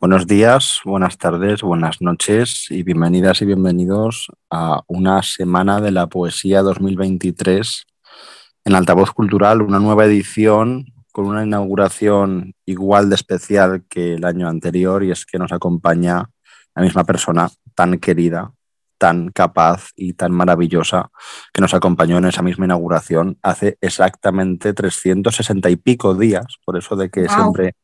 Buenos días, buenas tardes, buenas noches y bienvenidas y bienvenidos a una semana de la poesía 2023 en Altavoz Cultural, una nueva edición con una inauguración igual de especial que el año anterior y es que nos acompaña la misma persona tan querida, tan capaz y tan maravillosa que nos acompañó en esa misma inauguración hace exactamente 360 y pico días, por eso de que siempre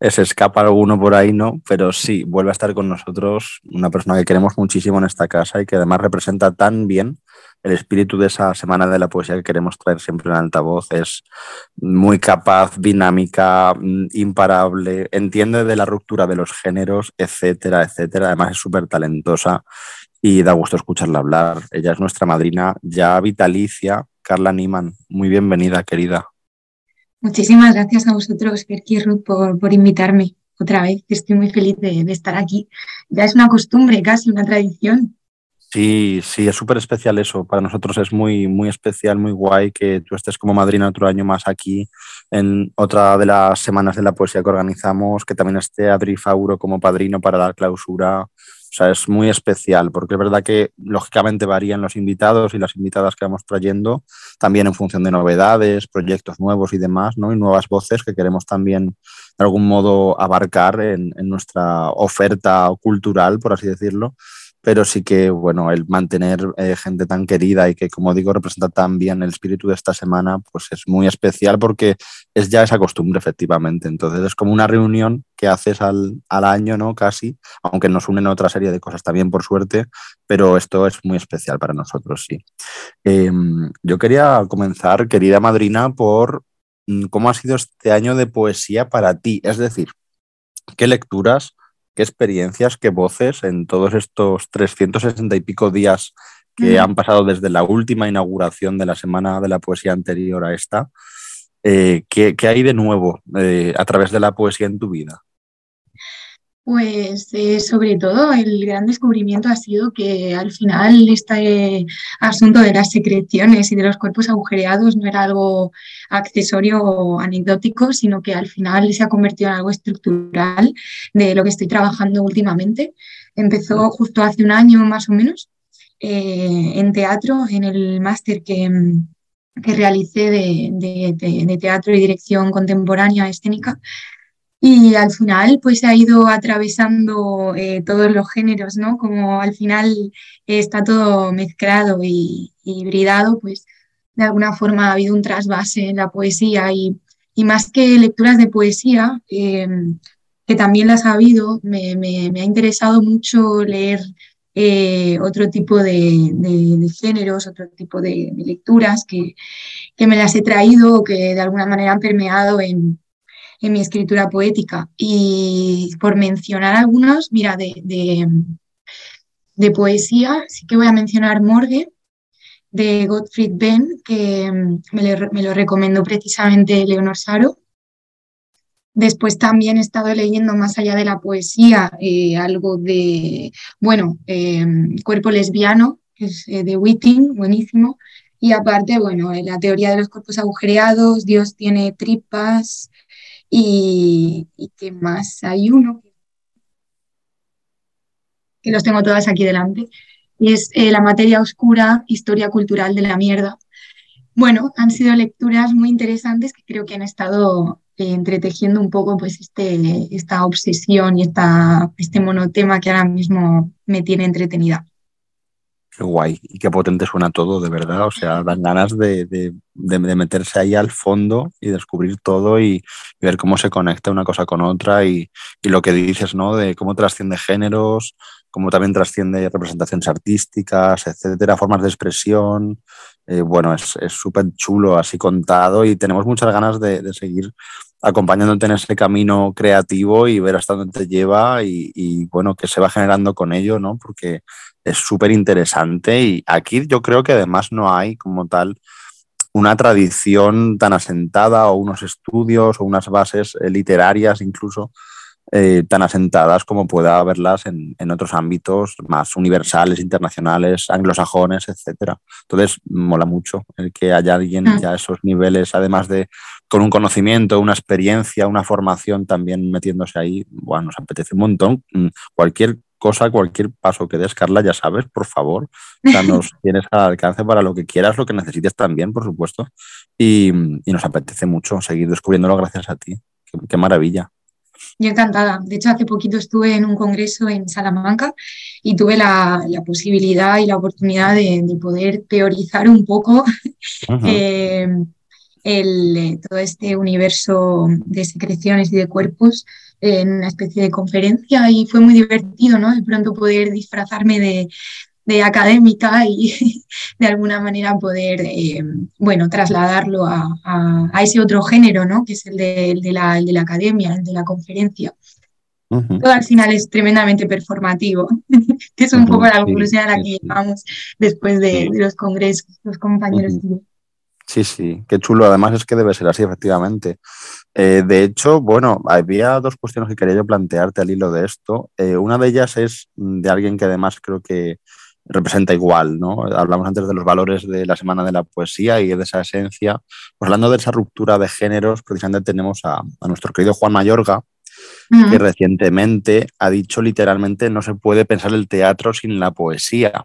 se escapa alguno por ahí, ¿no? Pero sí, vuelve a estar con nosotros una persona que queremos muchísimo en esta casa y que además representa tan bien el espíritu de esa semana de la poesía que queremos traer siempre en altavoz. Es muy capaz, dinámica, mm, imparable, entiende de la ruptura de los géneros, etcétera, etcétera. Además es súper talentosa y da gusto escucharla hablar. Ella es nuestra madrina ya vitalicia, Carla Niman. Muy bienvenida, querida. Muchísimas gracias a vosotros, Perky Ruth, por, por, invitarme otra vez. Estoy muy feliz de, de, estar aquí. Ya es una costumbre, casi una tradición. Sí, sí, es súper especial eso. Para nosotros es muy, muy especial, muy guay que tú estés como madrina otro año más aquí en otra de las semanas de la poesía que organizamos, que también esté Adri Fauro como padrino para dar clausura. O sea, es muy especial porque es verdad que lógicamente varían los invitados y las invitadas que vamos trayendo, también en función de novedades, proyectos nuevos y demás, ¿no? Y nuevas voces que queremos también de algún modo abarcar en, en nuestra oferta cultural, por así decirlo pero sí que, bueno, el mantener eh, gente tan querida y que, como digo, representa tan bien el espíritu de esta semana, pues es muy especial porque es ya esa costumbre, efectivamente. Entonces es como una reunión que haces al, al año, ¿no? Casi, aunque nos unen otra serie de cosas también, por suerte, pero esto es muy especial para nosotros, sí. Eh, yo quería comenzar, querida madrina, por mm, cómo ha sido este año de poesía para ti, es decir, qué lecturas qué experiencias, qué voces en todos estos 360 y pico días que han pasado desde la última inauguración de la Semana de la Poesía anterior a esta. Eh, ¿qué, ¿qué, hay de nuevo eh, a través de la poesía en tu vida? Pues eh, sobre todo el gran descubrimiento ha sido que al final este asunto de las secreciones y de los cuerpos agujereados no era algo accesorio o anecdótico, sino que al final se ha convertido en algo estructural de lo que estoy trabajando últimamente. Empezó justo hace un año más o menos eh, en teatro, en el máster que, que realicé de, de, de teatro y dirección contemporánea escénica y al final, pues ha ido atravesando eh, todos los géneros, ¿no? Como al final está todo mezclado y, hibridado, pues de alguna forma ha habido un trasvase en la poesía y, y más que lecturas de poesía, eh, que también las ha habido, me, me, me ha interesado mucho leer eh, otro tipo de, de, de, géneros, otro tipo de, de lecturas que, que, me las he traído o que de alguna manera han permeado en, en mi escritura poética. Y por mencionar algunos, mira, de, de, poesía, sí que voy a mencionar Morgue, de Gottfried Benn, que me, le, me lo recomendó precisamente Leonor Saro. Después también he estado leyendo más allá de la poesía, eh, algo de, bueno, eh, Cuerpo lesbiano, que es eh, de Whitting, buenísimo. Y aparte, bueno, la teoría de los cuerpos agujereados, Dios tiene tripas, y, qué más, hay uno que los tengo todas aquí delante, y es eh, La materia oscura, historia cultural de la mierda. Bueno, han sido lecturas muy interesantes que creo que han estado eh, entretejiendo un poco pues este, esta obsesión y esta, este monotema que ahora mismo me tiene entretenida. Qué guay y qué potente suena todo, de verdad. O sea, dan ganas de, de, meterse ahí al fondo y descubrir todo y, ver cómo se conecta una cosa con otra y, lo que dices, ¿no? De cómo trasciende géneros, cómo también trasciende representaciones artísticas, etcétera, formas de expresión. Eh, bueno, es súper chulo así contado y tenemos muchas ganas de seguir acompañándote en ese camino creativo y ver hasta dónde te lleva y, y, bueno, que se va generando con ello, ¿no? Porque es súper interesante y aquí yo creo que además no hay como tal una tradición tan asentada o unos estudios o unas bases eh, literarias incluso eh, tan asentadas como pueda haberlas en, en, otros ámbitos más universales, internacionales, anglosajones, etcétera. Entonces, mola mucho el que haya alguien mm. ya a esos niveles, además de con un conocimiento, una experiencia, una formación también metiéndose ahí. Bueno, nos apetece un montón. Mm, cualquier cosa, cualquier paso que des, Carla, ya sabes, por favor. Nos tienes al alcance para lo que quieras, lo que necesites también, por supuesto. Y, y nos apetece mucho seguir descubriéndolo gracias a ti. qué maravilla. Yo encantada. De hecho, hace poquito estuve en un congreso en Salamanca y tuve la, posibilidad y la oportunidad de, poder teorizar un poco eh, el, todo este universo de secreciones y de cuerpos en una especie de conferencia y fue muy divertido, ¿no? De pronto poder disfrazarme de, de académica y de alguna manera poder, eh, bueno, trasladarlo a, ese otro género, ¿no? Que es el de, la, de la, academia, el de la conferencia. Todo al final es tremendamente performativo, que es un poco la conclusión a la que llegamos después de, los congresos, los compañeros. Sí, sí, qué chulo. Además es que debe ser así, efectivamente. Eh, de hecho, bueno, había dos cuestiones que quería yo plantearte al hilo de esto. Eh, una de ellas es de alguien que además creo que representa igual, ¿no? Hablamos antes de los valores de la Semana de la Poesía y de esa esencia. Pues hablando de esa ruptura de géneros, precisamente tenemos a, nuestro querido Juan Mayorga, que recientemente ha dicho literalmente no se puede pensar el teatro sin la poesía.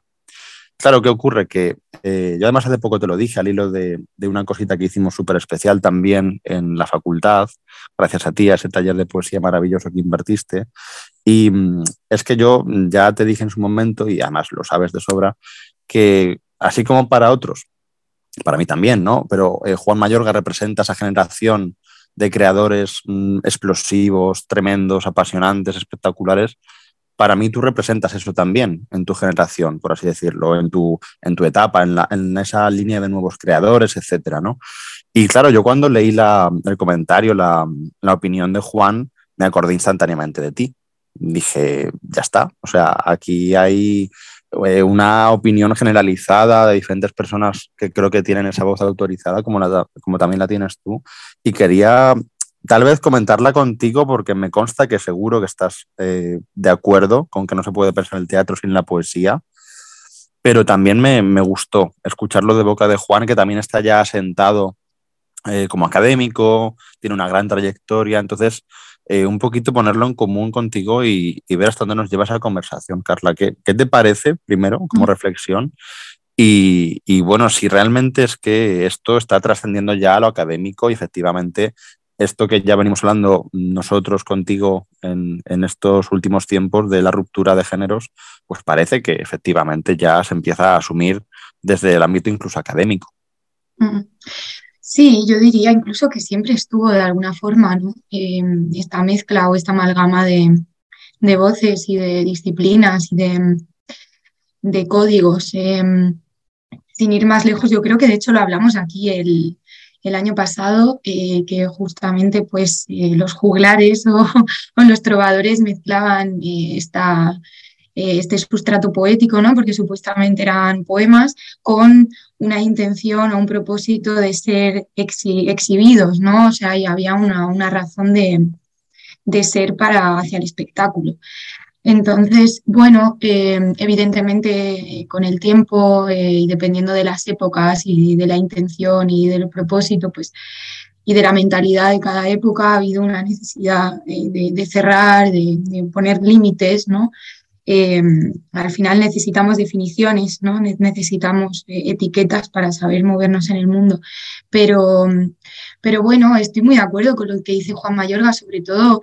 Claro, ¿qué ocurre? Que eh, yo además hace poco te lo dije al hilo de, una cosita que hicimos súper especial también en la facultad, gracias a ti, a ese taller de poesía maravilloso que invertiste. Y mm, es que yo ya te dije en su momento, y además lo sabes de sobra, que así como para otros, para mí también, ¿no? Pero eh, Juan Mayorga representa esa generación de creadores mm, explosivos, tremendos, apasionantes, espectaculares, para mí tú representas eso también en tu generación, por así decirlo, en tu, en tu etapa, en, esa línea de nuevos creadores, etcétera, ¿no? Y claro, yo cuando leí el comentario, la, la opinión de Juan, me acordé instantáneamente de ti. Dije, ya está, o sea, aquí hay eh, una opinión generalizada de diferentes personas que creo que tienen esa voz autorizada, como, la, como también la tienes tú, y quería tal vez comentarla contigo porque me consta que seguro que estás eh, de acuerdo con que no se puede pensar el teatro sin la poesía, pero también me, gustó escucharlo de boca de Juan, que también está ya asentado eh, como académico, tiene una gran trayectoria, entonces eh, un poquito ponerlo en común contigo y, ver hasta dónde nos lleva esa conversación, Carla. ¿Qué, qué te parece, primero, como reflexión? Y, y, bueno, si realmente es que esto está trascendiendo ya a lo académico y efectivamente esto que ya venimos hablando nosotros contigo en, estos últimos tiempos de la ruptura de géneros, pues parece que efectivamente ya se empieza a asumir desde el ámbito incluso académico. Mm. Sí, yo diría incluso que siempre estuvo de alguna forma ¿no? Em, esta mezcla o esta amalgama de, voces y de disciplinas y de, de códigos. Em, sin ir más lejos, yo creo que de hecho lo hablamos aquí el, el año pasado, eh, que justamente pues, eh, los juglares o, los trovadores mezclaban eh, esta, este sustrato poético, ¿no? porque supuestamente eran poemas, con una intención o un propósito de ser exhibidos, ¿no? o sea, y había una, una razón de, de ser para hacia el espectáculo. Entonces, bueno, em, evidentemente con el tiempo eh, y dependiendo de las épocas y de la intención y del propósito, pues y de la mentalidad de cada época ha habido una necesidad de, cerrar, de, poner límites, ¿no? Em, al final necesitamos definiciones, ¿no? Necesitamos eh, etiquetas para saber movernos en el mundo. Pero, pero bueno, estoy muy de acuerdo con lo que dice Juan Mayorga, sobre todo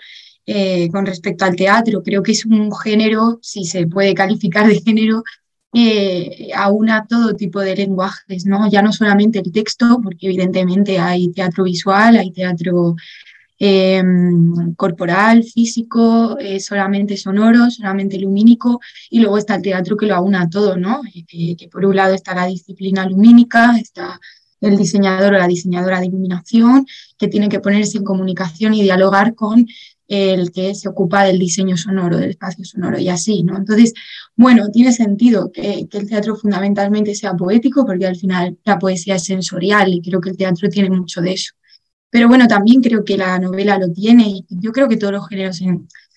eh, con respecto al teatro. Creo que es un género, si se puede calificar de género, eh, aúna todo tipo de lenguajes, ¿no? Ya no solamente el texto, porque evidentemente hay teatro visual, hay teatro em, corporal, físico, eh, solamente sonoro, solamente lumínico, y luego está el teatro que lo aúna todo, ¿no? que por un lado está la disciplina lumínica, está el diseñador o la diseñadora de iluminación, que tiene que ponerse en comunicación y dialogar con el que se ocupa del diseño sonoro, del espacio sonoro y así, ¿no? Entonces, bueno, tiene sentido que, el teatro fundamentalmente sea poético porque al final la poesía es sensorial y creo que el teatro tiene mucho de eso. Pero bueno, también creo que la novela lo tiene y yo creo que todos los géneros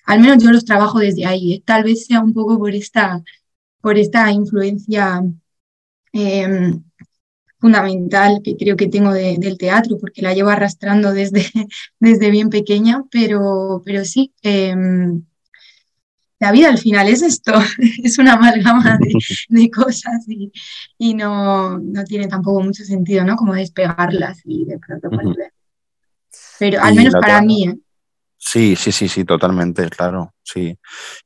al menos yo los trabajo desde ahí. ¿eh? Tal vez sea un poco por esta, por esta influencia em, fundamental que creo que tengo del teatro, porque la llevo arrastrando desde, desde bien pequeña, pero, pero sí. Em, la vida al final es esto, es una amalgama de, cosas y, no, no, tiene tampoco mucho sentido, ¿no? Como despegarlas y de pronto volver. Pero al menos para mí, ¿eh? Sí, sí, sí, sí, totalmente, claro, sí.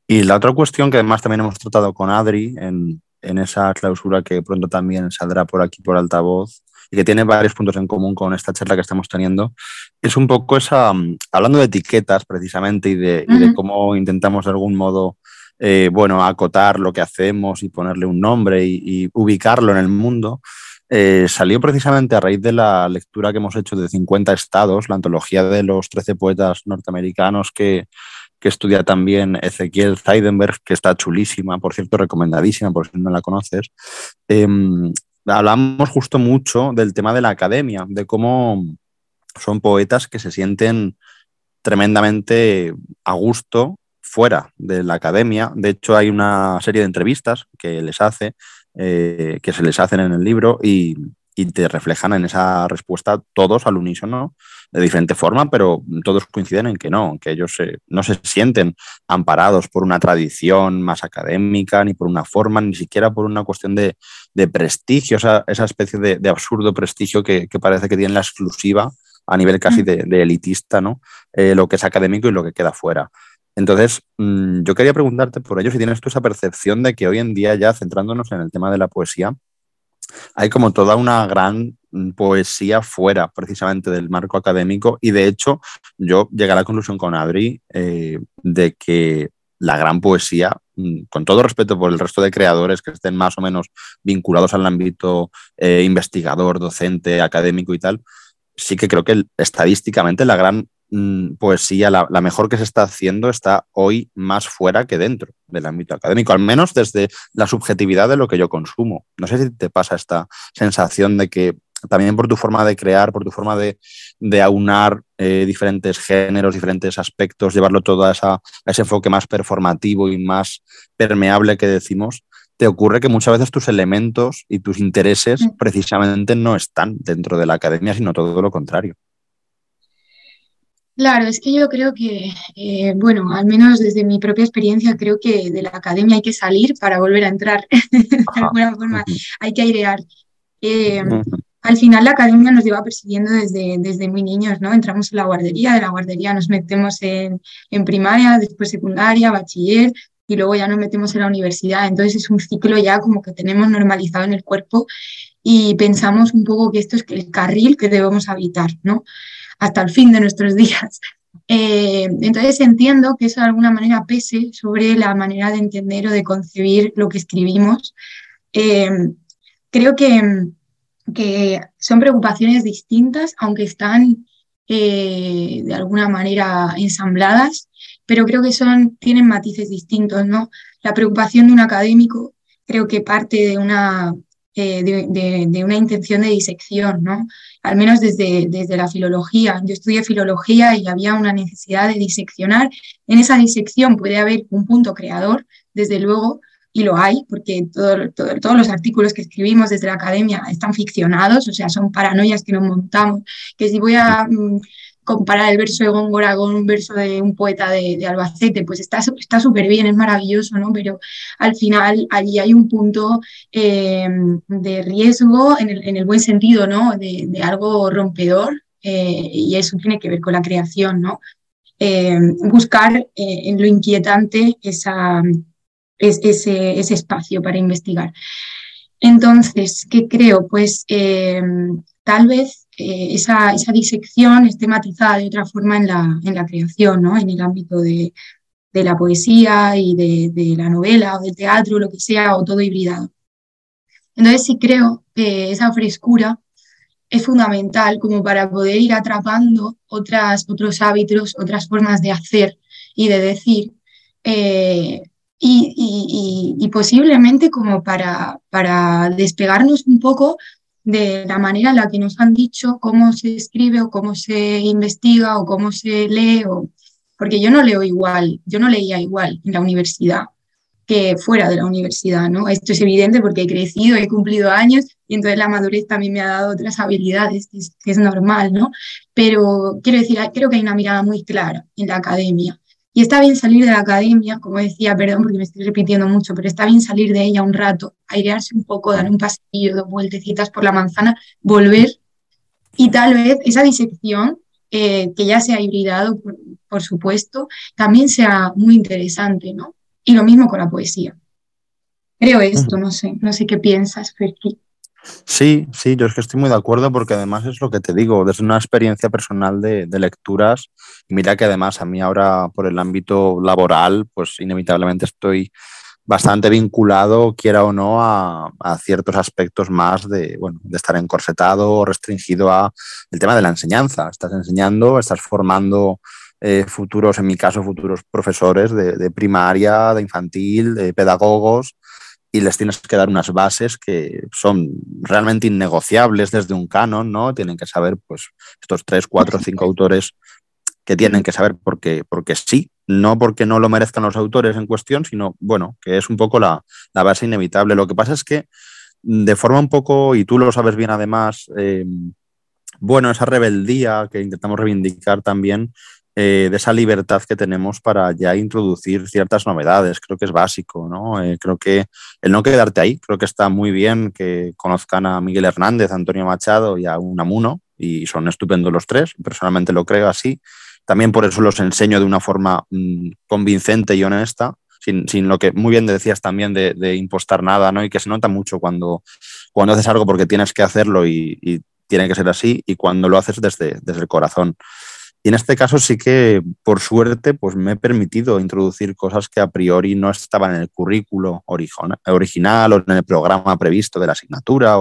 Y la otra cuestión que además también hemos tratado con Adri en, en esa clausura que pronto también saldrá por aquí por altavoz, y que tiene varios puntos en común con esta charla que estamos teniendo, es un poco esa, mm, hablando de etiquetas precisamente y de, cómo intentamos de algún modo, eh, bueno, acotar lo que hacemos y ponerle un nombre y, ubicarlo en el mundo, eh, salió precisamente a raíz de la lectura que hemos hecho de 50 estados, la antología de los 13 poetas norteamericanos que, que estudia también Ezequiel Zeidenberg, que está chulísima, por cierto, recomendadísima, por si no la conoces. Em, hablamos justo mucho del tema de la academia, de cómo son poetas que se sienten tremendamente a gusto fuera de la academia. De hecho, hay una serie de entrevistas que les hace, eh, que se les hacen en el libro y, y te reflejan en esa respuesta todos al unísono de diferente forma, pero todos coinciden en que no, que ellos no se sienten amparados por una tradición más académica, ni por una forma, ni siquiera por una cuestión de, prestigio, esa, esa especie de, absurdo prestigio que, parece que tienen la exclusiva a nivel casi mm. de, elitista, ¿no? Eh, lo que es académico y lo que queda fuera. Entonces, mm, yo quería preguntarte por ello si tienes tú esa percepción de que hoy en día, ya centrándonos en el tema de la poesía, hay como toda una gran mm, poesía fuera precisamente del marco académico y de hecho yo llegué a la conclusión con Adri eh, de que la gran poesía, mm, con todo respeto por el resto de creadores que estén más o menos vinculados al ámbito eh, investigador, docente, académico y tal, sí que creo que estadísticamente la gran poesía, la, mejor que se está haciendo, está hoy más fuera que dentro del ámbito académico, al menos desde la subjetividad de lo que yo consumo. No sé si te pasa esta sensación de que también por tu forma de crear, por tu forma de, aunar eh, diferentes géneros, diferentes aspectos, llevarlo todo a, a, ese enfoque más performativo y más permeable que decimos, te ocurre que muchas veces tus elementos y tus intereses mm. precisamente no están dentro de la academia, sino todo lo contrario. Claro, es que yo creo que, eh, bueno, al menos desde mi propia experiencia, creo que de la academia hay que salir para volver a entrar. de alguna forma, hay que airear. Eh, al final la academia nos lleva persiguiendo desde, desde muy niños, ¿no? Entramos en la guardería, de la guardería nos metemos en, en primaria, después secundaria, bachiller y luego ya nos metemos en la universidad. Entonces es un ciclo ya como que tenemos normalizado en el cuerpo y pensamos un poco que esto es el carril que debemos habitar, ¿no? Hasta el fin de nuestros días. Eh, entonces entiendo que eso de alguna manera pese sobre la manera de entender o de concebir lo que escribimos. Eh, creo que, que, son preocupaciones distintas, aunque están eh, de alguna manera ensambladas, pero creo que son, tienen matices distintos. ¿no? La preocupación de un académico creo que parte de una eh, de, una intención de disección, ¿no? Al menos desde, desde la filología. Yo estudié filología y había una necesidad de diseccionar. En esa disección puede haber un punto creador, desde luego, y lo hay, porque todos los artículos que escribimos desde la academia están ficcionados, o sea, son paranoias que nos montamos, que si voy a mm, comparar el verso de Góngora con un verso de un poeta de, Albacete, pues está súper bien, es maravilloso, ¿no? Pero al final allí hay un punto eh, de riesgo en el, buen sentido, ¿no? De, algo rompedor eh, y eso tiene que ver con la creación, ¿no? Eh, buscar en lo inquietante esa, ese, ese, espacio para investigar. Entonces, ¿qué creo? Pues tal vez eh, esa, esa, disección esté matizada de otra forma en la, en la creación, ¿no? en el ámbito de, de la poesía y de, de, la novela o del teatro, lo que sea, o todo hibridado. Entonces sí creo que esa frescura es fundamental como para poder ir atrapando otras, otros hábitos, otras formas de hacer y de decir, eh, y, y, posiblemente como para, para despegarnos un poco de la manera en la que nos han dicho cómo se escribe o cómo se investiga o cómo se lee o porque yo no leo igual, yo no leía igual en la universidad que fuera de la universidad, ¿no? Esto es evidente porque he crecido, he cumplido años y entonces la madurez también me ha dado otras habilidades, es, que es normal, ¿no? Pero quiero decir, creo que hay una mirada muy clara en la academia. Y está bien salir de la academia, como decía, perdón porque me estoy repitiendo mucho, pero está bien salir de ella un rato, airearse un poco, dar un pasillo, dos vueltecitas por la manzana, volver y tal vez esa disección, eh, que ya se ha hibridado, por, supuesto, también sea muy interesante, ¿no? Y lo mismo con la poesía. Creo esto, no sé, no sé qué piensas, Ferki. Sí, sí, yo es que estoy muy de acuerdo porque además es lo que te digo, desde una experiencia personal de, lecturas, mira que además a mí ahora por el ámbito laboral, pues inevitablemente estoy bastante vinculado, quiera o no, a, ciertos aspectos más de, bueno, de estar encorsetado o restringido a el tema de la enseñanza. Estás enseñando, estás formando eh, futuros, en mi caso, futuros profesores de, de primaria, de infantil, de pedagogos, y les tienes que dar unas bases que son realmente innegociables desde un canon, ¿no? Tienen que saber, pues, estos tres, cuatro, cinco autores que tienen que saber porque, porque sí, no porque no lo merezcan los autores en cuestión, sino, bueno, que es un poco la, base inevitable. Lo que pasa es que de forma un poco, y tú lo sabes bien además, eh, bueno, esa rebeldía que intentamos reivindicar también eh, de esa libertad que tenemos para ya introducir ciertas novedades. Creo que es básico, ¿no? Eh, creo que el no quedarte ahí, creo que está muy bien que conozcan a Miguel Hernández, a Antonio Machado y a Unamuno, y son estupendos los tres, personalmente lo creo así. También por eso los enseño de una forma mm, convincente y honesta, sin, sin, lo que muy bien decías también de, impostar nada, ¿no? Y que se nota mucho cuando, cuando haces algo porque tienes que hacerlo y, y tiene que ser así, y cuando lo haces desde, desde el corazón. Y en este caso sí que, por suerte, pues me he permitido introducir cosas que a priori no estaban en el currículo original o en el programa previsto de la asignatura.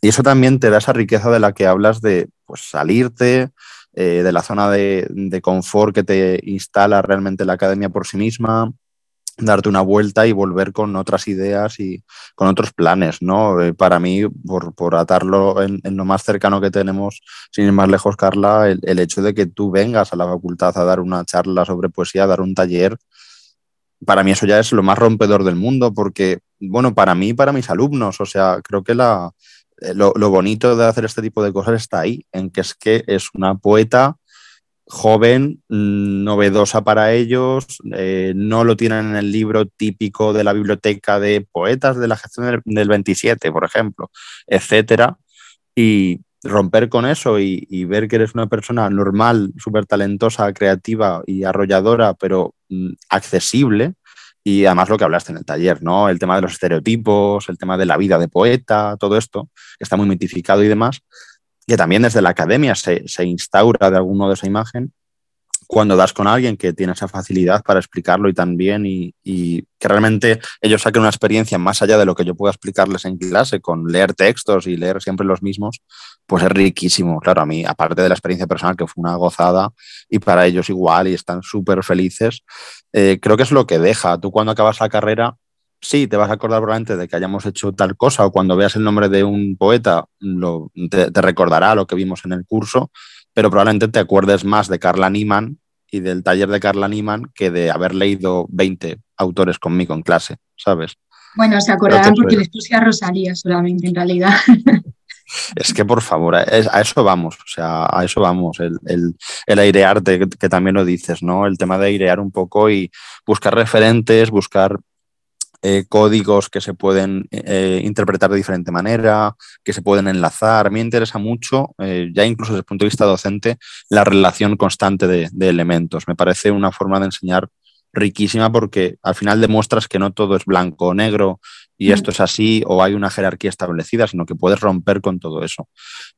Y eso también te da esa riqueza de la que hablas de pues, salirte eh, de la zona de, de confort que te instala realmente la academia por sí misma, darte una vuelta y volver con otras ideas y con otros planes, ¿no? Eh, para mí, por, atarlo en, lo más cercano que tenemos, sin ir más lejos, Carla, el, hecho de que tú vengas a la facultad a dar una charla sobre poesía, dar un taller, para mí eso ya es lo más rompedor del mundo, porque, bueno, para mí y para mis alumnos, o sea, creo que la, eh, lo, lo bonito de hacer este tipo de cosas está ahí, en que es que es una poeta joven, novedosa para ellos, eh, no lo tienen en el libro típico de la biblioteca de poetas de la gestión del, 27, por ejemplo, etcétera. Y romper con eso y, ver que eres una persona normal, súper talentosa, creativa y arrolladora, pero mm, accesible. Y además lo que hablaste en el taller, ¿no? El tema de los estereotipos, el tema de la vida de poeta, todo esto, que está muy mitificado y demás que también desde la academia se, instaura de algún modo esa imagen, cuando das con alguien que tiene esa facilidad para explicarlo y también y, y, que realmente ellos saquen una experiencia más allá de lo que yo pueda explicarles en clase con leer textos y leer siempre los mismos, pues es riquísimo. Claro, a mí, aparte de la experiencia personal, que fue una gozada y para ellos igual y están súper felices, eh, creo que es lo que deja. Tú cuando acabas la carrera sí, te vas a acordar probablemente de que hayamos hecho tal cosa o cuando veas el nombre de un poeta lo, te, recordará lo que vimos en el curso, pero probablemente te acuerdes más de Carla Niemann y del taller de Carla Niemann que de haber leído 20 autores conmigo en clase, ¿sabes? Bueno, se acordarán porque les puse a Rosalía solamente en realidad. Es que por favor, a eso vamos, o sea, a eso vamos, el, el, el airearte, que también lo dices, ¿no? El tema de airear un poco y buscar referentes, buscar eh, códigos que se pueden eh, interpretar de diferente manera, que se pueden enlazar. A mí me interesa mucho, eh, ya incluso desde el punto de vista docente, la relación constante de, elementos. Me parece una forma de enseñar riquísima porque al final demuestras que no todo es blanco o negro y mm. esto es así o hay una jerarquía establecida, sino que puedes romper con todo eso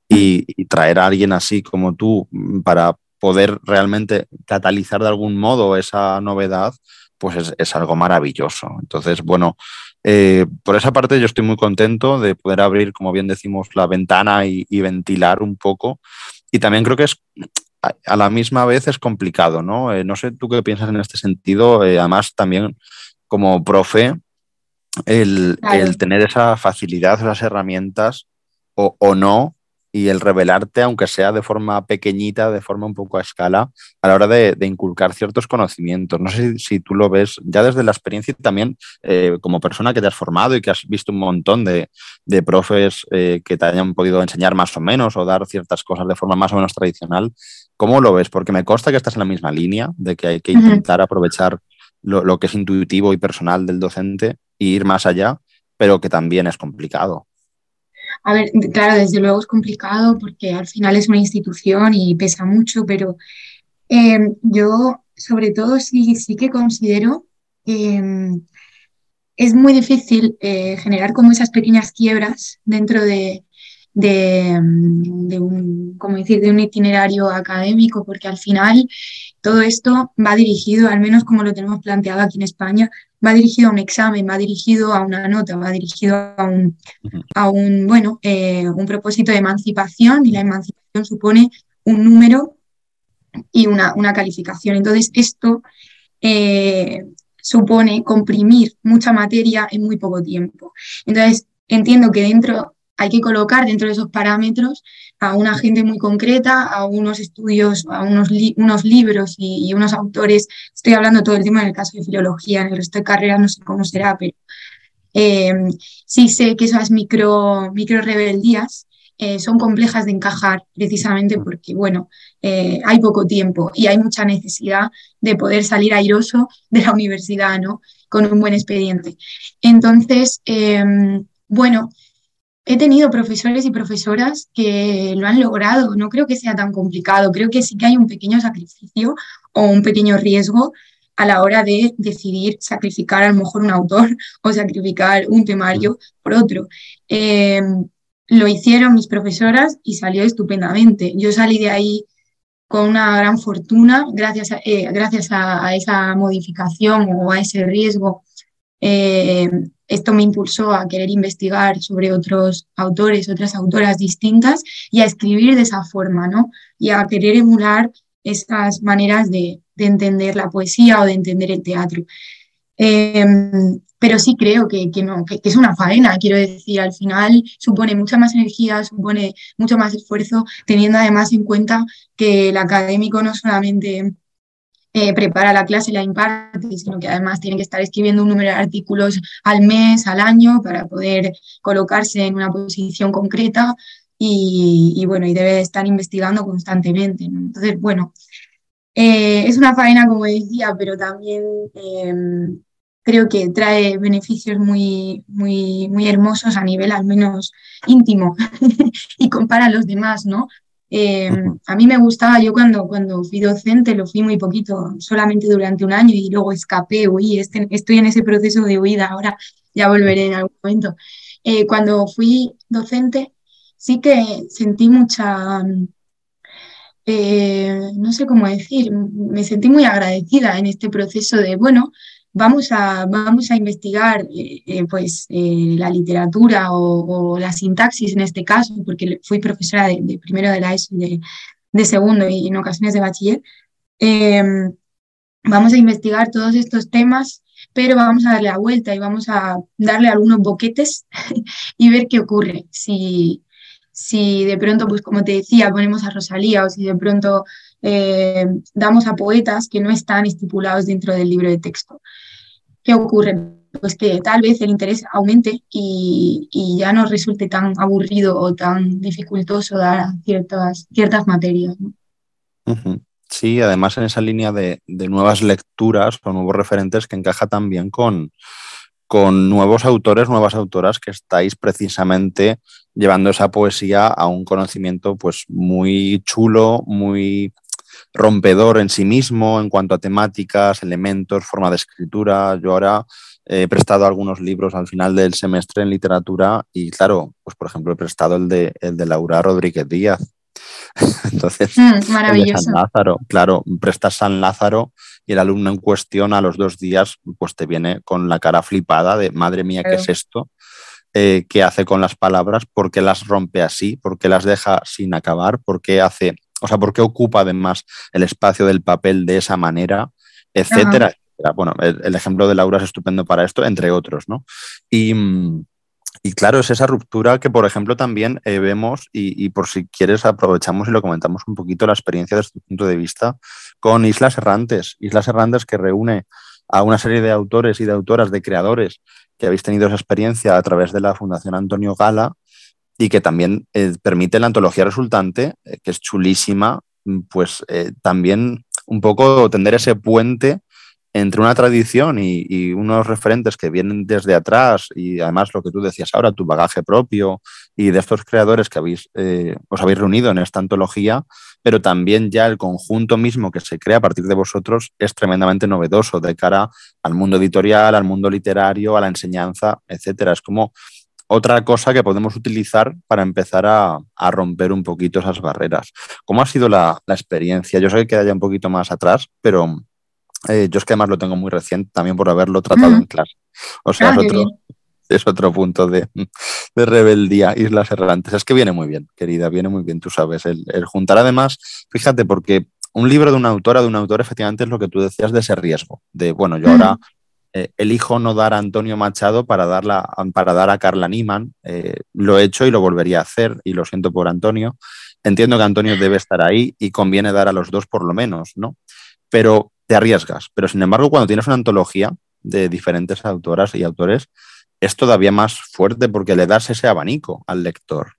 y, y traer a alguien así como tú para poder realmente catalizar de algún modo esa novedad, pues es, algo maravilloso. Entonces, bueno, eh, por esa parte yo estoy muy contento de poder abrir, como bien decimos, la ventana y, ventilar un poco. Y también creo que es a la misma vez es complicado, ¿no? Eh, no sé tú qué piensas en este sentido. Eh, además, también como profe, el, tener esa facilidad, esas herramientas o, o no, y el revelarte, aunque sea de forma pequeñita, de forma un poco a escala, a la hora de, inculcar ciertos conocimientos. No sé si, tú lo ves ya desde la experiencia y también eh, como persona que te has formado y que has visto un montón de, profes eh, que te hayan podido enseñar más o menos o dar ciertas cosas de forma más o menos tradicional. ¿Cómo lo ves? Porque me consta que estás en la misma línea de que hay que intentar aprovechar lo, lo que es intuitivo y personal del docente e ir más allá, pero que también es complicado. A ver, claro, desde luego es complicado porque al final es una institución y pesa mucho, pero em, yo sobre todo sí, sí que considero que em, es muy difícil eh, generar como esas pequeñas quiebras dentro de, de, un, como decir, de un itinerario académico, porque al final todo esto va dirigido, al menos como lo tenemos planteado aquí en España, va dirigido a un examen, va dirigido a una nota, va dirigido a un, a un bueno, eh, un propósito de emancipación y la emancipación supone un número y una, una calificación. Entonces, esto eh, supone comprimir mucha materia en muy poco tiempo. Entonces, entiendo que dentro hay que colocar dentro de esos parámetros a una gente muy concreta, a unos estudios, a unos, unos libros y, unos autores. Estoy hablando todo el tiempo en el caso de filología, en el resto de carreras no sé cómo será, pero eh, sí sé que esas micro, micro rebeldías eh, son complejas de encajar precisamente porque, bueno, eh, hay poco tiempo y hay mucha necesidad de poder salir airoso de la universidad, ¿no? Con un buen expediente. Entonces, bueno, he tenido profesores y profesoras que lo han logrado. No creo que sea tan complicado. Creo que sí que hay un pequeño sacrificio o un pequeño riesgo a la hora de decidir sacrificar a lo mejor un autor o sacrificar un temario por otro. Em, lo hicieron mis profesoras y salió estupendamente. Yo salí de ahí con una gran fortuna gracias a, eh, gracias a, esa modificación o a ese riesgo. Eh, esto me impulsó a querer investigar sobre otros autores, otras autoras distintas y a escribir de esa forma, ¿no? Y a querer emular esas maneras de, entender la poesía o de entender el teatro. Em, pero sí creo que, no, que, es una faena, quiero decir, al final supone mucha más energía, supone mucho más esfuerzo, teniendo además en cuenta que el académico no solamente eh, prepara la clase y la imparte, sino que además tiene que estar escribiendo un número de artículos al mes, al año, para poder colocarse en una posición concreta y, bueno, y debe estar investigando constantemente. Entonces, bueno, eh, es una faena, como decía, pero también em, creo que trae beneficios muy, muy, muy hermosos a nivel al menos íntimo y compara a los demás, ¿no? Em, a mí me gustaba, yo cuando, cuando fui docente lo fui muy poquito, solamente durante un año y luego escapé, huí, este, estoy en ese proceso de huida, ahora ya volveré en algún momento. Eh, cuando fui docente sí que sentí mucha, eh, no sé cómo decir, me sentí muy agradecida en este proceso de, bueno, vamos a, vamos a investigar eh, eh, pues, eh, la literatura o, la sintaxis en este caso, porque fui profesora de, primero de la ESO y de, segundo y en ocasiones de bachiller. Em, vamos a investigar todos estos temas, pero vamos a darle la vuelta y vamos a darle algunos boquetes y ver qué ocurre. Si, si de pronto, pues como te decía, ponemos a Rosalía o si de pronto eh, damos a poetas que no están estipulados dentro del libro de texto. ¿Qué ocurre? Pues que tal vez el interés aumente y, ya no resulte tan aburrido o tan dificultoso dar ciertas, ciertas materias. Sí, además en esa línea de, nuevas lecturas o nuevos referentes que encaja también con, con nuevos autores, nuevas autoras que estáis precisamente llevando esa poesía a un conocimiento pues muy chulo, muy rompedor en sí mismo en cuanto a temáticas, elementos, forma de escritura. Yo ahora he prestado algunos libros al final del semestre en literatura y claro, pues por ejemplo he prestado el de, el de Laura Rodríguez Díaz. Entonces, mm, maravilloso. San Lázaro, claro, prestas San Lázaro y el alumno en cuestión a los dos días pues te viene con la cara flipada de madre mía, ¿qué es esto? Eh, ¿Qué hace con las palabras? ¿Por qué las rompe así? ¿Por qué las deja sin acabar? ¿Por qué hace o sea, ¿por qué ocupa además el espacio del papel de esa manera? Etcétera. Bueno, el, ejemplo de Laura es estupendo para esto, entre otros, ¿no? Y, y claro, es esa ruptura que, por ejemplo, también eh, vemos, y, por si quieres aprovechamos y lo comentamos un poquito, la experiencia desde tu punto de vista con Islas Errantes. Islas Errantes que reúne a una serie de autores y de autoras, de creadores que habéis tenido esa experiencia a través de la Fundación Antonio Gala y que también eh, permite la antología resultante, eh, que es chulísima, pues también un poco tender ese puente entre una tradición y, unos referentes que vienen desde atrás y además lo que tú decías ahora, tu bagaje propio y de estos creadores que habéis, eh, os habéis reunido en esta antología, pero también ya el conjunto mismo que se crea a partir de vosotros es tremendamente novedoso de cara al mundo editorial, al mundo literario, a la enseñanza, etcétera. Es como otra cosa que podemos utilizar para empezar a, romper un poquito esas barreras. ¿Cómo ha sido la, la experiencia? Yo sé que queda ya un poquito más atrás, pero eh, yo es que además lo tengo muy reciente también por haberlo tratado en clase. O sea, ah, es, otro, punto de, rebeldía, Islas Errantes. Es que viene muy bien, querida, viene muy bien, tú sabes. El, juntar además, fíjate, porque un libro de una autora, de un autor, efectivamente es lo que tú decías de ese riesgo, de, bueno, yo ahora eh, elijo no dar a Antonio Machado para, darla, para dar a Carla Niman. Eh, lo he hecho y lo volvería a hacer y lo siento por Antonio. Entiendo que Antonio debe estar ahí y conviene dar a los dos por lo menos, ¿no? Pero te arriesgas. Pero sin embargo, cuando tienes una antología de diferentes autoras y autores, es todavía más fuerte porque le das ese abanico al lector.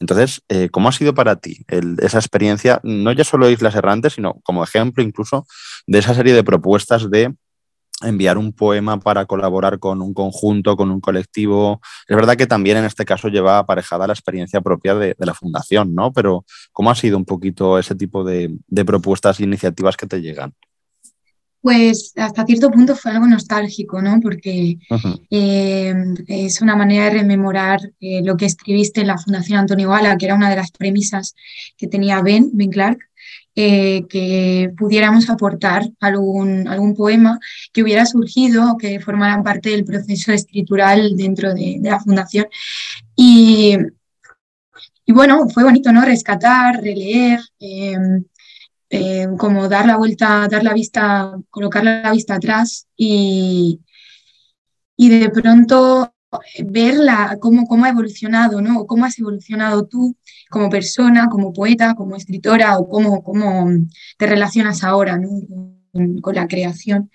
Entonces, eh, ¿cómo ha sido para ti esa experiencia, no ya solo Islas Errantes, sino como ejemplo incluso de esa serie de propuestas de enviar un poema para colaborar con un conjunto, con un colectivo? Es verdad que también en este caso lleva aparejada la experiencia propia de, la fundación, ¿no? Pero ¿cómo ha sido un poquito ese tipo de, de propuestas e iniciativas que te llegan? Pues hasta cierto punto fue algo nostálgico, ¿no? Porque eh, es una manera de rememorar eh, lo que escribiste en la Fundación Antonio Gala, que era una de las premisas que tenía Ben, Ben Clark, eh, que pudiéramos aportar algún, algún poema que hubiera surgido que formaran parte del proceso escritural dentro de, la Fundación. Y, y, bueno, fue bonito, ¿no? Rescatar, releer. Eh, como dar la vuelta, dar la vista, colocar la vista atrás y, y de pronto ver cómo, cómo ha evolucionado, ¿no? cómo has evolucionado tú como persona, como poeta, como escritora, o cómo, cómo te relacionas ahora con, la creación.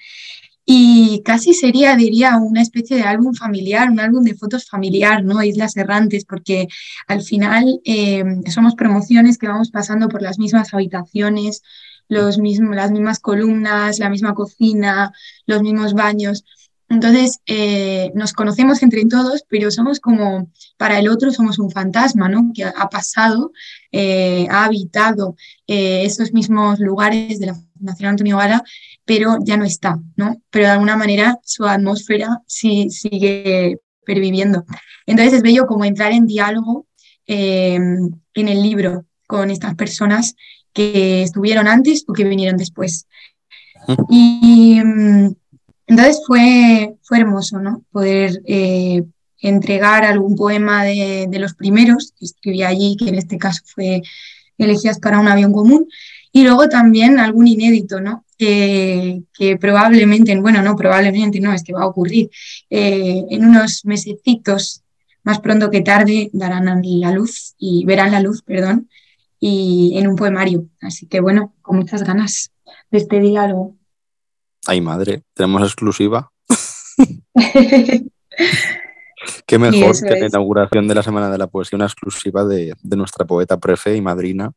Y casi sería, diría, una especie de álbum familiar, un álbum de fotos familiar, ¿no? Islas errantes, porque al final eh, somos promociones que vamos pasando por las mismas habitaciones, los mismos, las mismas columnas, la misma cocina, los mismos baños. Entonces, eh, nos conocemos entre todos, pero somos como, para el otro somos un fantasma, ¿no? Que ha pasado, eh, ha habitado esos mismos lugares de la Fundación Antonio Gala pero ya no está, ¿no? Pero de alguna manera su atmósfera sí, sigue perviviendo. Entonces es bello como entrar en diálogo em, en el libro con estas personas que estuvieron antes o que vinieron después. Y em, entonces fue, fue hermoso, ¿no? Poder eh, entregar algún poema de, de, los primeros que escribí allí, que en este caso fue Elegías para un avión común, y luego también algún inédito, ¿no? Que, probablemente, bueno, no, probablemente no, es que va a ocurrir. Eh, en unos mesecitos, más pronto que tarde, darán la luz y verán la luz, perdón, y en un poemario. Así que bueno, con muchas ganas de este diálogo. Ay, madre, tenemos exclusiva. Qué mejor que la inauguración de la Semana de la Poesía, una exclusiva de, de nuestra poeta prefe y madrina,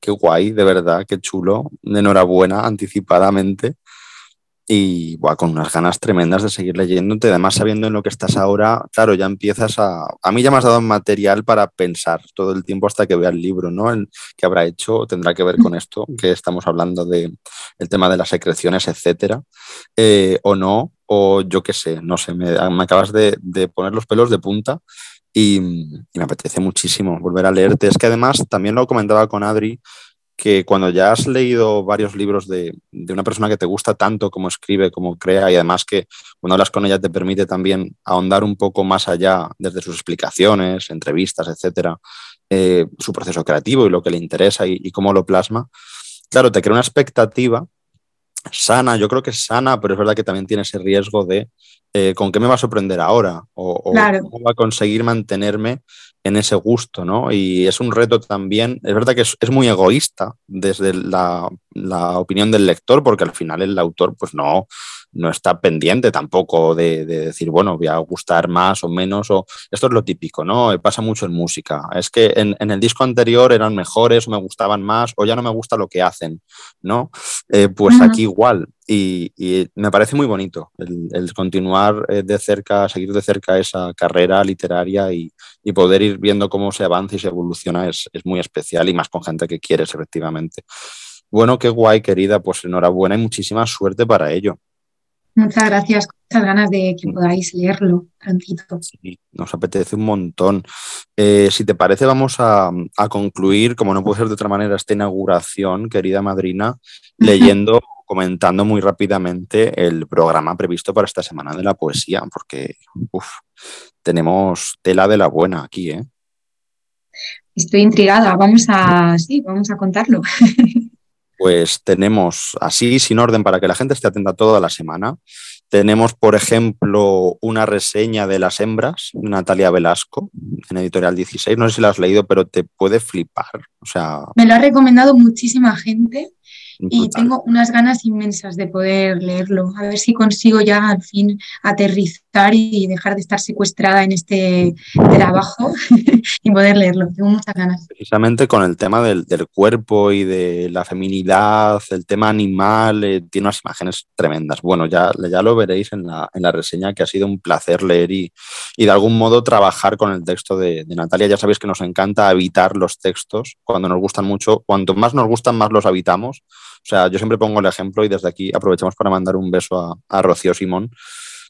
qué guay, de verdad, qué chulo. Enhorabuena anticipadamente. Y con unas ganas tremendas de seguir leyéndote. Además, sabiendo en lo que estás ahora, claro, ya empiezas a. A mí ya me has dado material para pensar todo el tiempo hasta que vea el libro, ¿no? El que habrá hecho tendrá que ver con esto, que estamos hablando de el tema de las secreciones, etcétera. Eh, o no, o yo qué sé, no sé, me, acabas de, de poner los pelos de punta y, me apetece muchísimo volver a leerte. Es que además también lo comentaba con Adri, que cuando ya has leído varios libros de, de, una persona que te gusta tanto como escribe, como crea, y además que cuando hablas con ella te permite también ahondar un poco más allá desde sus explicaciones, entrevistas, etcétera, eh, su proceso creativo y lo que le interesa y, y, cómo lo plasma, claro, te crea una expectativa sana, yo creo que es sana, pero es verdad que también tiene ese riesgo de eh, con qué me va a sorprender ahora o, cómo va a conseguir mantenerme en ese gusto, ¿no? Y es un reto también, es verdad que es, muy egoísta desde la, la, opinión del lector, porque al final el autor pues no, no está pendiente tampoco de, decir, bueno, voy a gustar más o menos, o esto es lo típico, ¿no? Pasa mucho en música. Es que en, el disco anterior eran mejores o me gustaban más o ya no me gusta lo que hacen, ¿no? Eh, pues aquí igual. Y, me parece muy bonito el, continuar eh, de cerca, seguir de cerca esa carrera literaria y, poder ir viendo cómo se avanza y se evoluciona es, es muy especial y más con gente que quieres, efectivamente. Bueno, qué guay, querida. Pues enhorabuena y muchísima suerte para ello. Muchas gracias, muchas ganas de que podáis leerlo prontito. Sí, nos apetece un montón. Eh, si te parece, vamos a, concluir, como no puede ser de otra manera, esta inauguración, querida madrina, leyendo, comentando muy rápidamente el programa previsto para esta semana de la poesía, porque tenemos tela de la buena aquí, ¿eh? Estoy intrigada, vamos a, sí, vamos a contarlo. pues tenemos así, sin orden, para que la gente esté atenta toda la semana. Tenemos, por ejemplo, una reseña de Las Hembras, Natalia Velasco, en Editorial 16. No sé si la has leído, pero te puede flipar. O sea... Me lo ha recomendado muchísima gente y tengo unas ganas inmensas de poder leerlo. A ver si consigo ya al fin aterrizar y dejar de estar secuestrada en este trabajo y poder leerlo. Tengo muchas ganas. Precisamente con el tema del, cuerpo y de la feminidad, el tema animal, eh, tiene unas imágenes tremendas. Bueno, ya, ya lo veréis en la, en la reseña que ha sido un placer leer y, y de algún modo trabajar con el texto de, de Natalia. Ya sabéis que nos encanta habitar los textos cuando nos gustan mucho. Cuanto más nos gustan, más los habitamos. O sea, yo siempre pongo el ejemplo y desde aquí aprovechamos para mandar un beso a, Rocío Simón,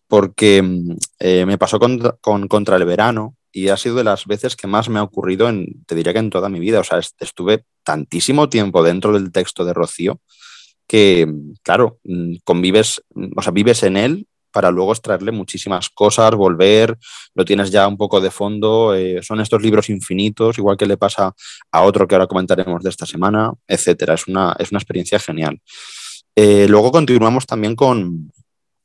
porque mm, eh, me pasó con, Contra el Verano y ha sido de las veces que más me ha ocurrido, en, te diría que en toda mi vida. O sea, estuve tantísimo tiempo dentro del texto de Rocío que, mm, claro, mm, convives, o sea, vives en él para luego extraerle muchísimas cosas, volver, lo tienes ya un poco de fondo. Eh, son estos libros infinitos, igual que le pasa a otro que ahora comentaremos de esta semana, etcétera. Es una, es una experiencia genial. Eh, luego continuamos también con,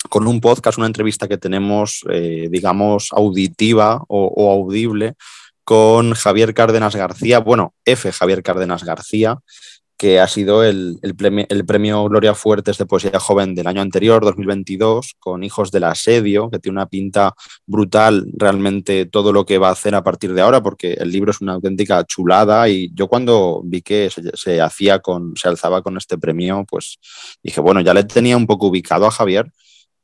con, un podcast, una entrevista que tenemos, eh, digamos, auditiva o, o audible con Javier Cárdenas García, bueno, F. Javier Cárdenas García, que ha sido el, premio, Gloria Fuertes de Poesía Joven del año anterior, 2022, con Hijos del Asedio, que tiene una pinta brutal realmente todo lo que va a hacer a partir de ahora, porque el libro es una auténtica chulada. Y yo cuando vi que se, se hacía con, se alzaba con este premio, pues dije, bueno, ya le tenía un poco ubicado a Javier,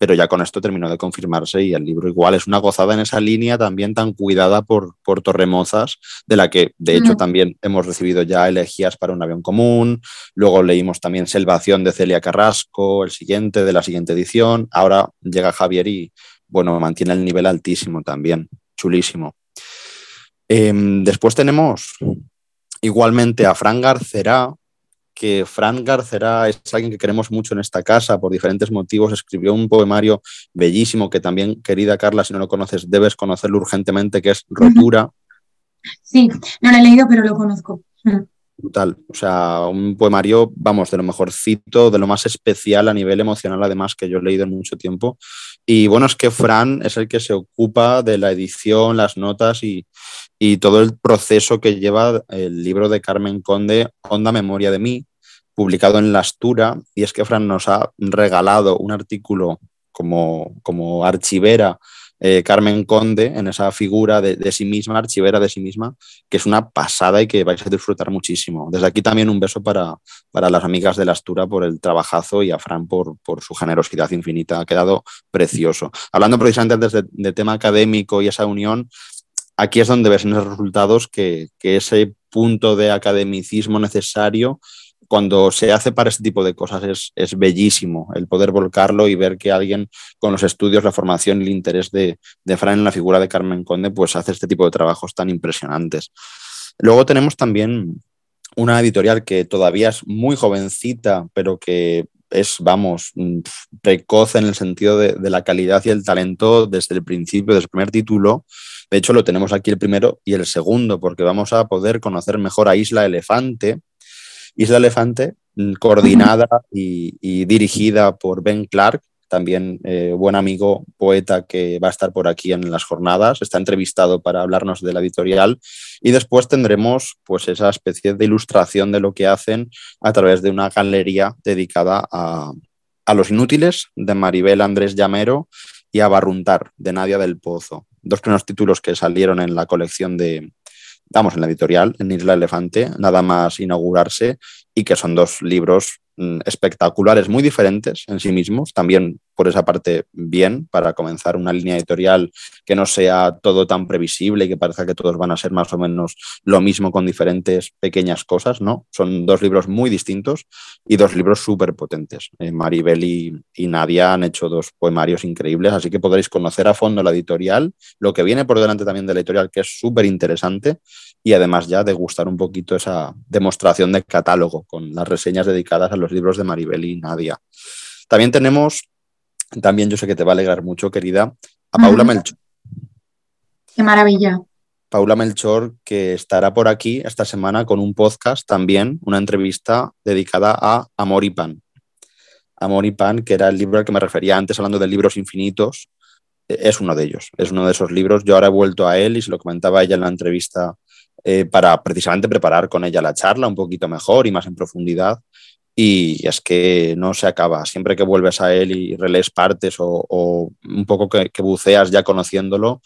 pero ya con esto terminó de confirmarse y el libro igual es una gozada en esa línea también tan cuidada por, por Torremozas, de la que de hecho también hemos recibido ya elegías para un avión común, luego leímos también Selvación de Celia Carrasco, el siguiente de la siguiente edición, ahora llega Javier y bueno, mantiene el nivel altísimo también, chulísimo. Em, después tenemos igualmente a Fran Garcerá, que Fran Garcera es alguien que queremos mucho en esta casa por diferentes motivos. Escribió un poemario bellísimo que también, querida Carla, si no lo conoces, debes conocerlo urgentemente, que es Rotura. Sí, no lo he leído, pero lo conozco. Brutal. O sea, un poemario, vamos, de lo mejorcito, de lo más especial a nivel emocional, además, que yo he leído en mucho tiempo. Y bueno, es que Fran es el que se ocupa de la edición, las notas y, y todo el proceso que lleva el libro de Carmen Conde, Honda Memoria de mí, publicado en La Astura, y es que Fran nos ha regalado un artículo como, como archivera eh, Carmen Conde en esa figura de, sí misma, archivera de sí misma, que es una pasada y que vais a disfrutar muchísimo. Desde aquí también un beso para, para las amigas de la Astura por el trabajazo y a Fran por, por su generosidad infinita. Ha quedado precioso. Hablando precisamente antes de, de tema académico y esa unión, aquí es donde ves en los resultados que, que ese punto de academicismo necesario cuando se hace para este tipo de cosas es, bellísimo el poder volcarlo y ver que alguien con los estudios, la formación y el interés de, de Fran en la figura de Carmen Conde, pues hace este tipo de trabajos tan impresionantes. Luego tenemos también una editorial que todavía es muy jovencita, pero que es, vamos, precoz en el sentido de, de, la calidad y el talento desde el principio, desde el primer título. De hecho, lo tenemos aquí el primero y el segundo, porque vamos a poder conocer mejor a Isla Elefante, Isla Elefante coordinada y, dirigida por Ben Clark, también eh, buen amigo, poeta que va a estar por aquí en las jornadas, está entrevistado para hablarnos de la editorial. Y después tendremos pues esa especie de ilustración de lo que hacen a través de una galería dedicada a, a los inútiles de Maribel Andrés Llamero y a Barruntar de Nadia del Pozo, dos primeros títulos que salieron en la colección de, vamos, en la editorial, en Isla Elefante, nada más inaugurarse, y que son dos libros espectaculares, muy diferentes en sí mismos, también por esa parte bien, para comenzar una línea editorial que no sea todo tan previsible y que parezca que todos van a ser más o menos lo mismo con diferentes pequeñas cosas, ¿no? Son dos libros muy distintos y dos libros súper potentes. Eh, Maribel y, y Nadia han hecho dos poemarios increíbles, así que podréis conocer a fondo la editorial, lo que viene por delante también de la editorial, que es súper interesante y además ya degustar un poquito esa demostración de catálogo con las reseñas dedicadas a los libros de Maribel y Nadia. También tenemos, también yo sé que te va a alegrar mucho, querida, a Paula Melchor. Qué maravilla. Paula Melchor, que estará por aquí esta semana con un podcast también, una entrevista dedicada a Amor y Pan. Amor y Pan, que era el libro al que me refería antes hablando de libros infinitos, es uno de ellos, es uno de esos libros. Yo ahora he vuelto a él y se lo comentaba ella en la entrevista eh, para precisamente preparar con ella la charla un poquito mejor y más en profundidad. Y es que no se acaba. Siempre que vuelves a él y relees partes o, un poco que, buceas ya conociéndolo,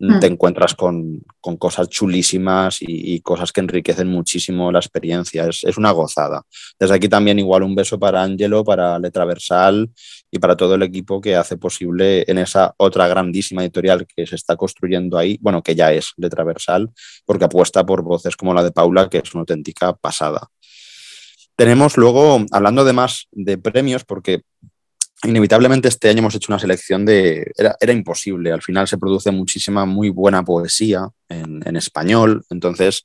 Mm. te encuentras con, cosas chulísimas y, cosas que enriquecen muchísimo la experiencia. Es, una gozada. Desde aquí también igual un beso para Angelo, para Letraversal y para todo el equipo que hace posible en esa otra grandísima editorial que se está construyendo ahí, bueno, que ya es Letraversal, porque apuesta por voces como la de Paula, que es una auténtica pasada. Tenemos luego, hablando de más de premios, porque inevitablemente este año hemos hecho una selección de... Era, imposible, al final se produce muchísima, muy buena poesía en, español, entonces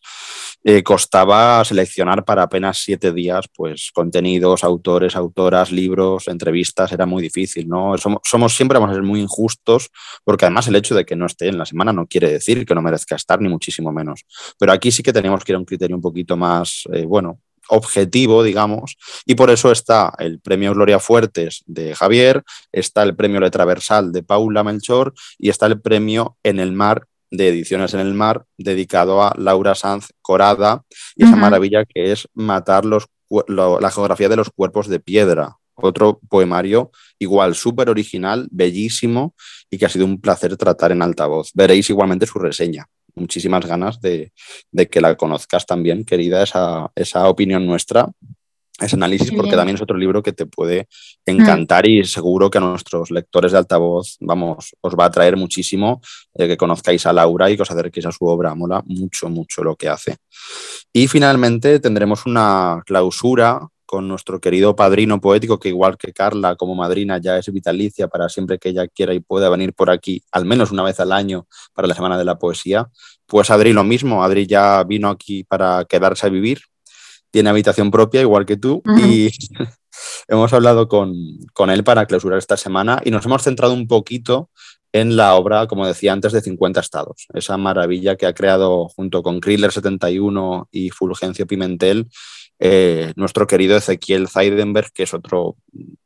eh, costaba seleccionar para apenas siete días, pues contenidos, autores, autoras, libros, entrevistas, era muy difícil, ¿no? Somos, siempre vamos a ser muy injustos, porque además el hecho de que no esté en la semana no quiere decir que no merezca estar, ni muchísimo menos. Pero aquí sí que tenemos que ir a un criterio un poquito más, eh, bueno, objetivo, digamos, y por eso está el premio Gloria Fuertes de Javier, está el premio Letraversal de Paula Melchor y está el premio En el Mar de Ediciones en el Mar, dedicado a Laura Sanz Corada y esa maravilla que es matar los, la geografía de los cuerpos de piedra. Otro poemario igual, súper original, bellísimo y que ha sido un placer tratar en altavoz. Veréis igualmente su reseña muchísimas ganas de, que la conozcas también, querida, esa, esa opinión nuestra, ese análisis, porque también es otro libro que te puede encantar y seguro que a nuestros lectores de altavoz, vamos, os va a traer muchísimo eh, que conozcáis a Laura y que os acerquéis a su obra. Mola mucho, mucho lo que hace. Y finalmente tendremos una clausura con nuestro querido padrino poético, que igual que Carla como madrina ya es vitalicia para siempre que ella quiera y pueda venir por aquí, al menos una vez al año para la Semana de la Poesía. Pues Adri lo mismo, Adri ya vino aquí para quedarse a vivir, tiene habitación propia igual que tú y hemos hablado con, con él para clausurar esta semana y nos hemos centrado un poquito en la obra, como decía antes, de 50 estados. Esa maravilla que ha creado junto con Kriller 71 y Fulgencio Pimentel eh, nuestro querido Ezequiel Zeidenberg, que es otro,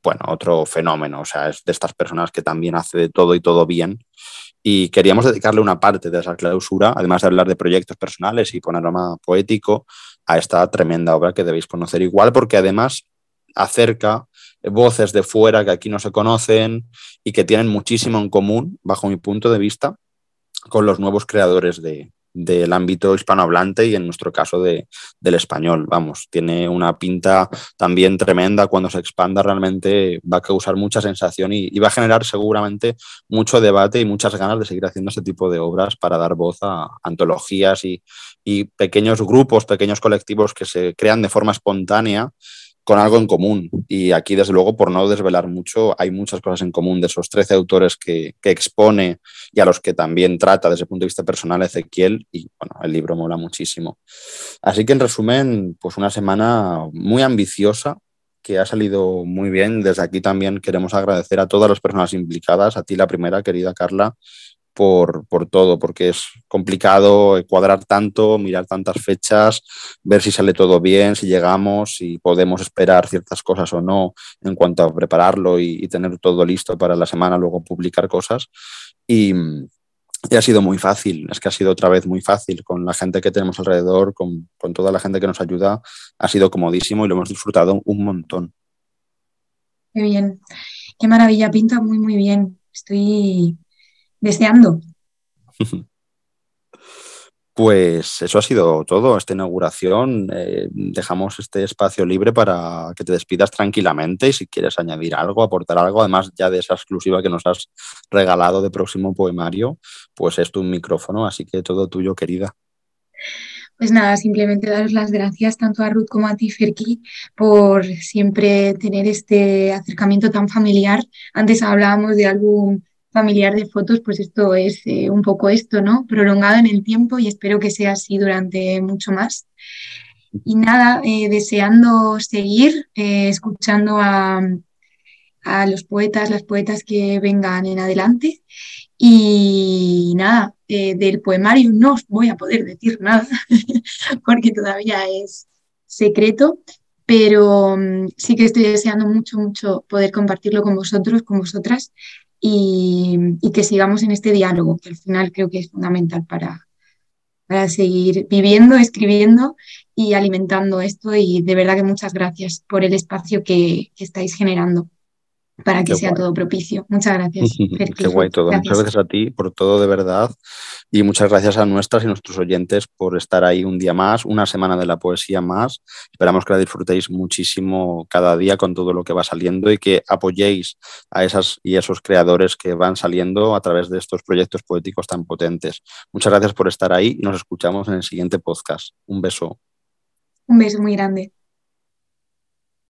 bueno, otro fenómeno, o sea, es de estas personas que también hace de todo y todo bien. Y queríamos dedicarle una parte de esa clausura, además de hablar de proyectos personales y panorama poético, a esta tremenda obra que debéis conocer igual, porque además acerca voces de fuera que aquí no se conocen y que tienen muchísimo en común, bajo mi punto de vista, con los nuevos creadores de, del ámbito hispanohablante y en nuestro caso de, del español. Vamos, tiene una pinta también tremenda. Cuando se expanda realmente va a causar mucha sensación y, va a generar seguramente mucho debate y muchas ganas de seguir haciendo ese tipo de obras para dar voz a antologías y, y pequeños grupos, pequeños colectivos que se crean de forma espontánea con algo en común. Y aquí, desde luego, por no desvelar mucho, hay muchas cosas en común de esos 13 autores que, expone y a los que también trata desde el punto de vista personal Ezequiel. Y bueno, el libro mola muchísimo. Así que, en resumen, pues una semana muy ambiciosa que ha salido muy bien. Desde aquí también queremos agradecer a todas las personas implicadas, a ti la primera, querida Carla, por, todo, porque es complicado cuadrar tanto, mirar tantas fechas, ver si sale todo bien, si llegamos, si podemos esperar ciertas cosas o no en cuanto a prepararlo y, tener todo listo para la semana, luego publicar cosas. Y, ha sido muy fácil, es que ha sido otra vez muy fácil con la gente que tenemos alrededor, con, con toda la gente que nos ayuda, ha sido comodísimo y lo hemos disfrutado un montón. Qué bien, qué maravilla, pinta muy, muy bien. Estoy deseando. Pues eso ha sido todo, esta inauguración. Eh, dejamos este espacio libre para que te despidas tranquilamente y si quieres añadir algo, aportar algo, además ya de esa exclusiva que nos has regalado de próximo poemario, pues es tu micrófono, así que todo tuyo, querida. Pues nada, simplemente daros las gracias tanto a Ruth como a ti, Ferki, por siempre tener este acercamiento tan familiar. Antes hablábamos de álbum familiar de fotos, pues esto es eh, un poco esto, ¿no? Prolongado en el tiempo y espero que sea así durante mucho más. Y nada, eh, deseando seguir eh, escuchando a, a, los poetas, las poetas que vengan en adelante. Y nada, del poemario no os voy a poder decir nada porque todavía es secreto, pero mm, sí que estoy deseando mucho, mucho poder compartirlo con vosotros, con vosotras y, que sigamos en este diálogo, que al final creo que es fundamental para, para seguir viviendo, escribiendo y alimentando esto. Y de verdad que muchas gracias por el espacio que estáis generando para que sea todo propicio. Muchas gracias. Qué guay todo. Muchas gracias a ti por todo de verdad y muchas gracias a nuestras y nuestros oyentes por estar ahí un día más, una semana de la poesía más. Esperamos que la disfrutéis muchísimo cada día con todo lo que va saliendo y que apoyéis a esas y esos creadores que van saliendo a través de estos proyectos poéticos tan potentes. Muchas gracias por estar ahí y nos escuchamos en el siguiente podcast. Un beso. Un beso muy grande.